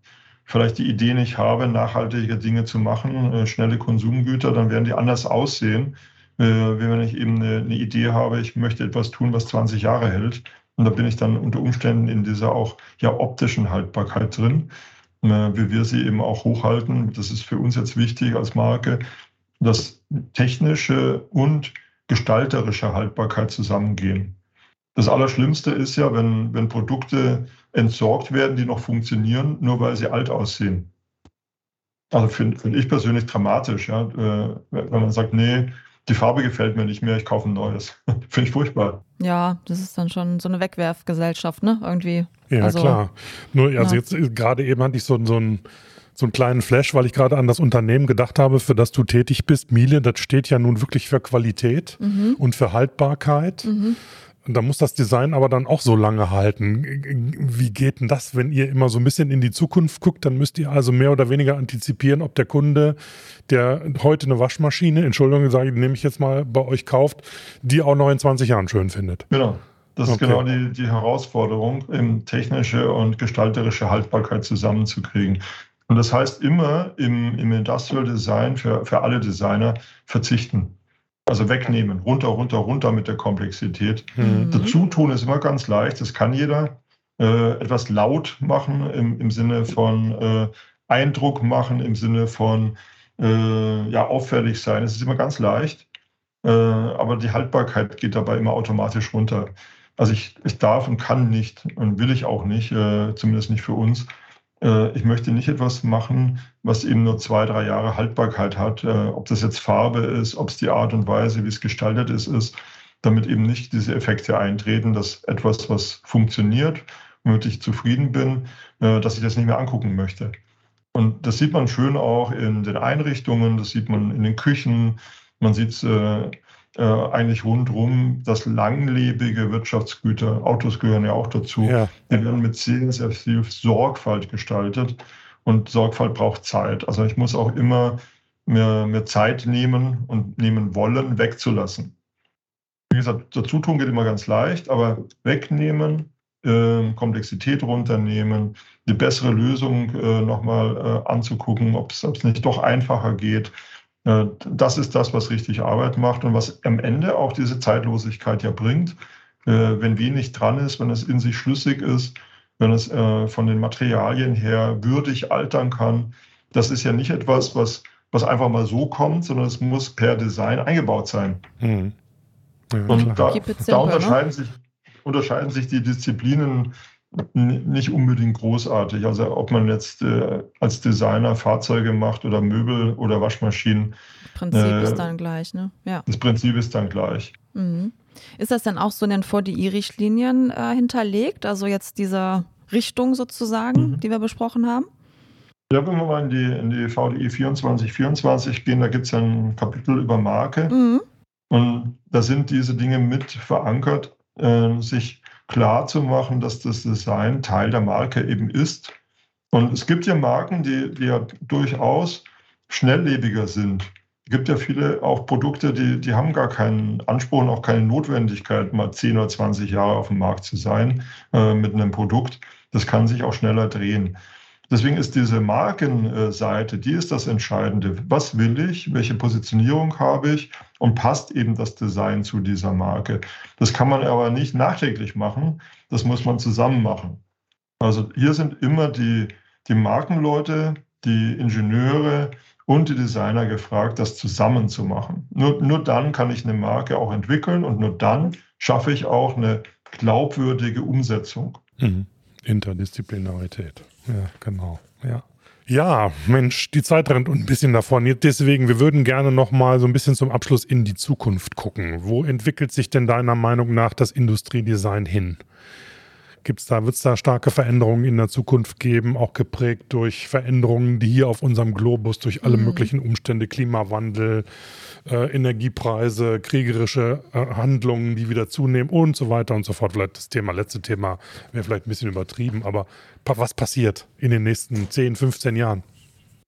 vielleicht die Idee nicht habe, nachhaltige Dinge zu machen, äh, schnelle Konsumgüter, dann werden die anders aussehen, äh, wie wenn ich eben eine Idee habe, ich möchte etwas tun, was 20 Jahre hält. Und da bin ich dann unter Umständen in dieser auch ja optischen Haltbarkeit drin, wie wir sie eben auch hochhalten. Das ist für uns jetzt wichtig als Marke, dass technische und gestalterische Haltbarkeit zusammengehen. Das Allerschlimmste ist ja, wenn, wenn Produkte entsorgt werden, die noch funktionieren, nur weil sie alt aussehen. Also finde find ich persönlich dramatisch, ja, äh, wenn man sagt, nee, die Farbe gefällt mir nicht mehr, ich kaufe ein neues. Finde ich furchtbar. Ja, das ist dann schon so eine Wegwerfgesellschaft, ne? Irgendwie. Ja, also, klar. Nur, also ja. jetzt gerade eben hatte ich so, so einen so einen kleinen Flash, weil ich gerade an das Unternehmen gedacht habe, für das du tätig bist. Miele, das steht ja nun wirklich für Qualität mhm. und für Haltbarkeit. Mhm. Da muss das Design aber dann auch so lange halten. Wie geht denn das, wenn ihr immer so ein bisschen in die Zukunft guckt? Dann müsst ihr also mehr oder weniger antizipieren, ob der Kunde, der heute eine Waschmaschine, Entschuldigung, sage ich, nehme ich jetzt mal bei euch kauft, die auch noch in 20 Jahren schön findet. Genau. Das okay. ist genau die, die Herausforderung, eben technische und gestalterische Haltbarkeit zusammenzukriegen. Und das heißt immer im, im Industrial Design für, für alle Designer verzichten. Also wegnehmen, runter, runter, runter mit der Komplexität. Mhm. Dazu tun ist immer ganz leicht, das kann jeder. Äh, etwas laut machen im, im Sinne von äh, Eindruck machen, im Sinne von äh, ja, auffällig sein. Es ist immer ganz leicht, äh, aber die Haltbarkeit geht dabei immer automatisch runter. Also ich, ich darf und kann nicht und will ich auch nicht, äh, zumindest nicht für uns, ich möchte nicht etwas machen, was eben nur zwei, drei Jahre Haltbarkeit hat, äh, ob das jetzt Farbe ist, ob es die Art und Weise, wie es gestaltet ist, ist, damit eben nicht diese Effekte eintreten, dass etwas, was funktioniert, womit ich zufrieden bin, äh, dass ich das nicht mehr angucken möchte. Und das sieht man schön auch in den Einrichtungen, das sieht man in den Küchen, man sieht es äh, eigentlich rundherum, dass langlebige Wirtschaftsgüter, Autos gehören ja auch dazu, ja. die werden mit sehr, sehr viel Sorgfalt gestaltet. Und Sorgfalt braucht Zeit. Also ich muss auch immer mir, mir Zeit nehmen und nehmen wollen, wegzulassen. Wie gesagt, dazu tun geht immer ganz leicht, aber wegnehmen, äh, Komplexität runternehmen, die bessere Lösung äh, nochmal äh, anzugucken, ob es nicht doch einfacher geht, das ist das, was richtig Arbeit macht und was am Ende auch diese Zeitlosigkeit ja bringt. Äh, wenn wenig dran ist, wenn es in sich schlüssig ist, wenn es äh, von den Materialien her würdig altern kann, das ist ja nicht etwas, was, was einfach mal so kommt, sondern es muss per Design eingebaut sein. Mhm. Ja, und da, da ne? unterscheiden, sich, unterscheiden sich die Disziplinen nicht unbedingt großartig. Also ob man jetzt äh, als Designer Fahrzeuge macht oder Möbel oder Waschmaschinen. Prinzip äh, ist dann gleich, ne? Ja. Das Prinzip ist dann gleich. Mhm. Ist das dann auch so in den VDI-Richtlinien äh, hinterlegt? Also jetzt diese Richtung sozusagen, mhm. die wir besprochen haben? Ja, wenn wir mal in die, in die VDI 2424 gehen, da gibt es ja ein Kapitel über Marke. Mhm. Und da sind diese Dinge mit verankert, äh, sich klar zu machen, dass das Design Teil der Marke eben ist. Und es gibt ja Marken, die, die ja durchaus schnelllebiger sind. Es gibt ja viele auch Produkte, die, die haben gar keinen Anspruch und auch keine Notwendigkeit, mal 10 oder 20 Jahre auf dem Markt zu sein äh, mit einem Produkt. Das kann sich auch schneller drehen. Deswegen ist diese Markenseite, die ist das Entscheidende. Was will ich? Welche Positionierung habe ich? Und passt eben das Design zu dieser Marke? Das kann man aber nicht nachträglich machen. Das muss man zusammen machen. Also hier sind immer die, die Markenleute, die Ingenieure und die Designer gefragt, das zusammen zu machen. Nur, nur dann kann ich eine Marke auch entwickeln und nur dann schaffe ich auch eine glaubwürdige Umsetzung. Mhm. Interdisziplinarität. Ja, genau. Ja. Ja, Mensch, die Zeit rennt ein bisschen davon. Deswegen, wir würden gerne noch mal so ein bisschen zum Abschluss in die Zukunft gucken. Wo entwickelt sich denn deiner Meinung nach das Industriedesign hin? Gibt's da, wird es da starke Veränderungen in der Zukunft geben, auch geprägt durch Veränderungen, die hier auf unserem Globus, durch alle mhm. möglichen Umstände, Klimawandel, äh, Energiepreise, kriegerische äh, Handlungen, die wieder zunehmen und so weiter und so fort. Vielleicht das Thema, letzte Thema wäre vielleicht ein bisschen übertrieben, aber was passiert in den nächsten 10, 15 Jahren?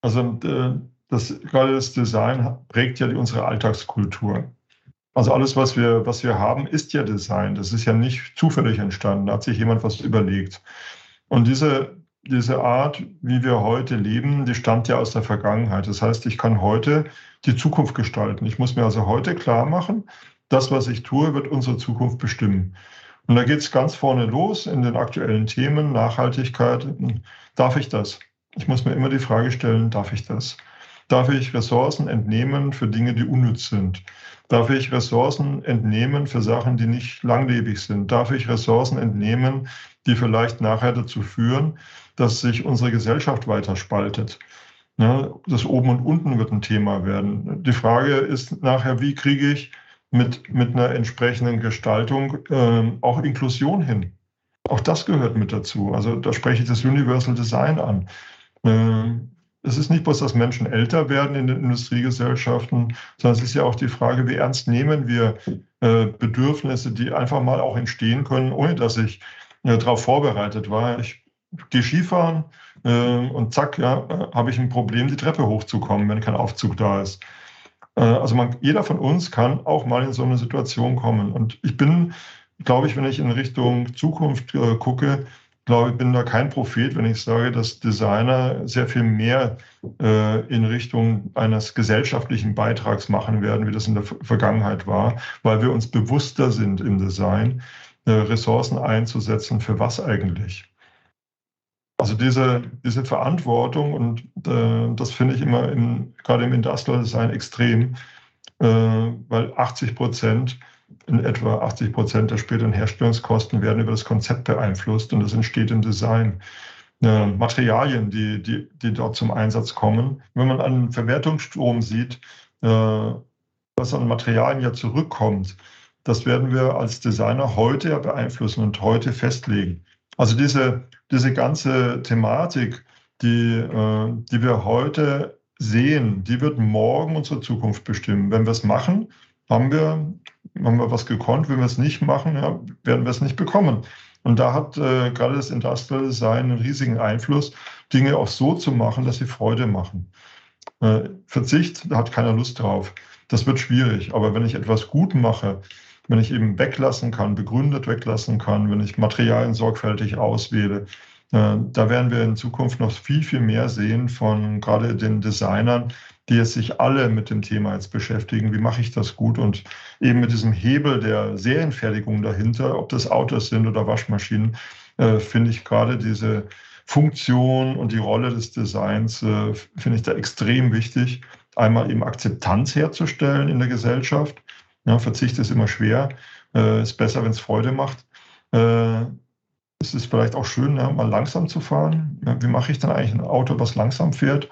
Also äh, das, gerade das Design prägt ja unsere Alltagskultur. Also alles, was wir, was wir haben, ist ja Design. Das ist ja nicht zufällig entstanden. Da hat sich jemand was überlegt. Und diese, diese Art, wie wir heute leben, die stammt ja aus der Vergangenheit. Das heißt, ich kann heute die Zukunft gestalten. Ich muss mir also heute klar machen, das, was ich tue, wird unsere Zukunft bestimmen. Und da geht es ganz vorne los in den aktuellen Themen, Nachhaltigkeit. Darf ich das? Ich muss mir immer die Frage stellen, darf ich das? Darf ich Ressourcen entnehmen für Dinge, die unnütz sind? Darf ich Ressourcen entnehmen für Sachen, die nicht langlebig sind? Darf ich Ressourcen entnehmen, die vielleicht nachher dazu führen, dass sich unsere Gesellschaft weiter spaltet? Ne, das Oben und Unten wird ein Thema werden. Die Frage ist nachher, wie kriege ich mit, mit einer entsprechenden Gestaltung äh, auch Inklusion hin? Auch das gehört mit dazu. Also da spreche ich das Universal Design an. Äh, es ist nicht bloß, dass Menschen älter werden in den Industriegesellschaften, sondern es ist ja auch die Frage, wie ernst nehmen wir äh, Bedürfnisse, die einfach mal auch entstehen können, ohne dass ich äh, darauf vorbereitet war. Ich gehe Skifahren äh, und zack, ja, äh, habe ich ein Problem, die Treppe hochzukommen, wenn kein Aufzug da ist. Äh, also man, jeder von uns kann auch mal in so eine Situation kommen. Und ich bin, glaube ich, wenn ich in Richtung Zukunft äh, gucke, glaube, ich bin da kein Prophet, wenn ich sage, dass Designer sehr viel mehr äh, in Richtung eines gesellschaftlichen Beitrags machen werden, wie das in der Vergangenheit war, weil wir uns bewusster sind im Design, äh, Ressourcen einzusetzen, für was eigentlich. Also diese, diese Verantwortung, und äh, das finde ich immer im, gerade im Industrial Design extrem, äh, weil 80 Prozent in etwa 80 Prozent der späteren Herstellungskosten werden über das Konzept beeinflusst und das entsteht im Design. Äh, Materialien, die, die, die dort zum Einsatz kommen. Wenn man einen Verwertungsstrom sieht, äh, was an Materialien ja zurückkommt, das werden wir als Designer heute ja beeinflussen und heute festlegen. Also diese, diese ganze Thematik, die, äh, die wir heute sehen, die wird morgen unsere Zukunft bestimmen. Wenn wir es machen, haben wir, haben wir was gekonnt. Wenn wir es nicht machen, ja, werden wir es nicht bekommen. Und da hat äh, gerade das Industrial Design einen riesigen Einfluss, Dinge auch so zu machen, dass sie Freude machen. Äh, Verzicht, da hat keiner Lust drauf. Das wird schwierig. Aber wenn ich etwas gut mache, wenn ich eben weglassen kann, begründet weglassen kann, wenn ich Materialien sorgfältig auswähle, äh, da werden wir in Zukunft noch viel, viel mehr sehen von gerade den Designern, die jetzt sich alle mit dem Thema jetzt beschäftigen. Wie mache ich das gut? Und eben mit diesem Hebel der Serienfertigung dahinter, ob das Autos sind oder Waschmaschinen, äh, finde ich gerade diese Funktion und die Rolle des Designs, äh, finde ich da extrem wichtig. Einmal eben Akzeptanz herzustellen in der Gesellschaft. Ja, Verzicht ist immer schwer. Äh, ist besser, wenn es Freude macht. Äh, es ist vielleicht auch schön, ja, mal langsam zu fahren. Wie mache ich dann eigentlich ein Auto, was langsam fährt?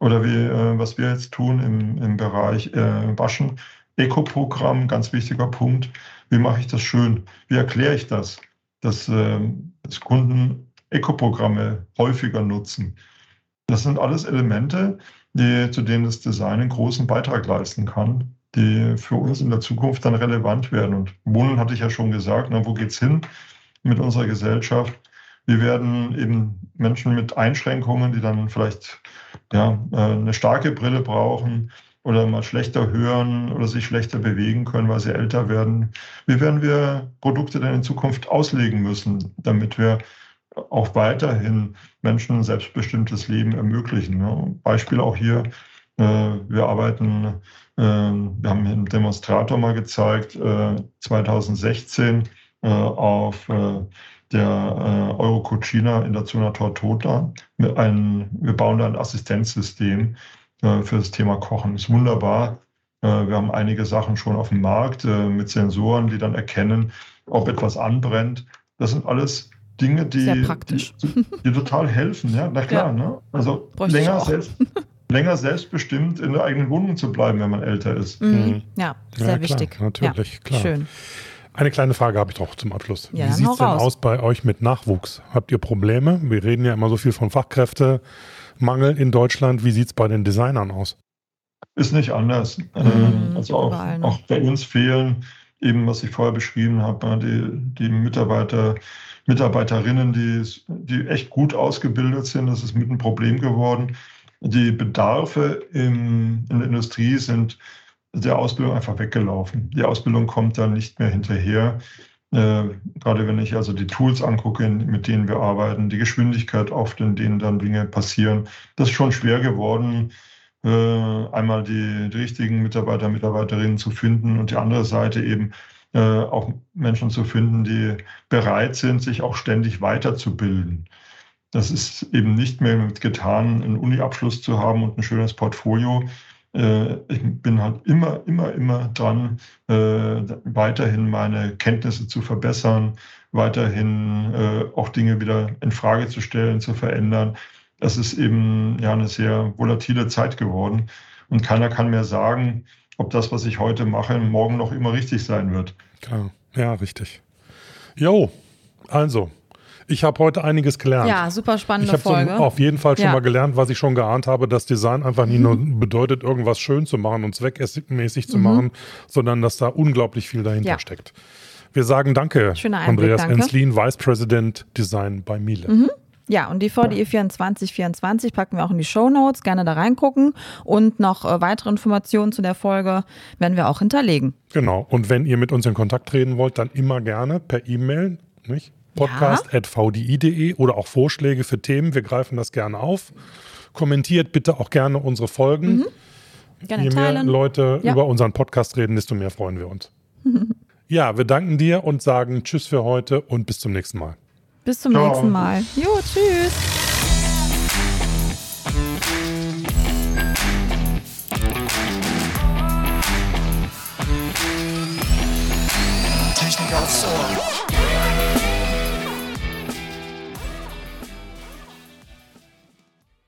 Oder wie, äh, was wir jetzt tun im, im Bereich äh, Waschen. Eco-Programm, ganz wichtiger Punkt. Wie mache ich das schön? Wie erkläre ich das, dass, äh, dass Kunden Eco-Programme häufiger nutzen? Das sind alles Elemente, die, zu denen das Design einen großen Beitrag leisten kann, die für uns in der Zukunft dann relevant werden. Und Wohnen hatte ich ja schon gesagt, na, wo geht's hin mit unserer Gesellschaft? Wir werden eben Menschen mit Einschränkungen, die dann vielleicht ja, äh, eine starke Brille brauchen oder mal schlechter hören oder sich schlechter bewegen können, weil sie älter werden. Wie werden wir Produkte denn in Zukunft auslegen müssen, damit wir auch weiterhin Menschen ein selbstbestimmtes Leben ermöglichen? Beispiel auch hier, äh, wir arbeiten, äh, wir haben einen Demonstrator mal gezeigt, 2016 auf der äh, Eurocucina in der Zona Tortota. Ein, wir bauen da ein Assistenzsystem äh, für das Thema Kochen. Ist wunderbar. Äh, wir haben einige Sachen schon auf dem Markt äh, mit Sensoren, die dann erkennen, ob etwas anbrennt. Das sind alles Dinge, die, die, die, total helfen. Ja, na klar. Ja. Ne? Also länger selbst, länger selbstbestimmt in der eigenen Wohnung zu bleiben, wenn man älter ist. Mhm. mhm. Ja, sehr ja, wichtig. Klar, natürlich, ja. klar. Schön. Eine kleine Frage habe ich doch zum Abschluss. Ja, Wie sieht es denn aus bei euch mit Nachwuchs? Habt ihr Probleme? Wir reden ja immer so viel von Fachkräftemangel in Deutschland. Wie sieht es bei den Designern aus? Ist nicht anders. Mhm, also auch, ne? auch, bei uns fehlen eben, was ich vorher beschrieben habe, die, die Mitarbeiter, Mitarbeiterinnen, die, die echt gut ausgebildet sind. Das ist mit ein Problem geworden. Die Bedarfe im, in der Industrie sind der Ausbildung einfach weggelaufen. Die Ausbildung kommt dann nicht mehr hinterher. Äh, gerade wenn ich also die Tools angucke, mit denen wir arbeiten, die Geschwindigkeit oft, in denen dann Dinge passieren, das ist schon schwer geworden, äh, einmal die, die, richtigen Mitarbeiter, Mitarbeiterinnen zu finden und die andere Seite eben äh, auch Menschen zu finden, die bereit sind, sich auch ständig weiterzubilden. Das ist eben nicht mehr getan, einen Uni-Abschluss zu haben und ein schönes Portfolio, ich bin halt immer, immer, immer dran, äh, weiterhin meine Kenntnisse zu verbessern, weiterhin äh, auch Dinge wieder in Frage zu stellen, zu verändern. Das ist eben ja eine sehr volatile Zeit geworden. Und keiner kann mehr sagen, ob das, was ich heute mache, morgen noch immer richtig sein wird. Klar, ja, richtig. Jo, also, ich habe heute einiges gelernt. Ja, super spannende ich Folge. Ich habe auf jeden Fall schon ja. mal gelernt, was ich schon geahnt habe, dass Design einfach nicht nur bedeutet, irgendwas schön zu machen und zweckmäßig zu mhm. machen, sondern dass da unglaublich viel dahinter ja. steckt. Wir sagen Danke, Einblick, Andreas danke. Enslin, Vice President Design bei Miele. Mhm. Ja, und die VDE 2424 packen wir auch in die Show Notes. Gerne da reingucken. Und noch äh, weitere Informationen zu der Folge werden wir auch hinterlegen. Genau. Und wenn ihr mit uns in Kontakt treten wollt, dann immer gerne per E-Mail, nicht? podcast.vdi.de oder auch Vorschläge für Themen. Wir greifen das gerne auf. Kommentiert bitte auch gerne unsere Folgen. Mhm. Gerne Je mehr Leute ja. über unseren Podcast reden, desto mehr freuen wir uns. ja, wir danken dir und sagen Tschüss für heute und bis zum nächsten Mal. Bis zum Ciao. nächsten Mal. Jo, tschüss. Technik aufs Ohr.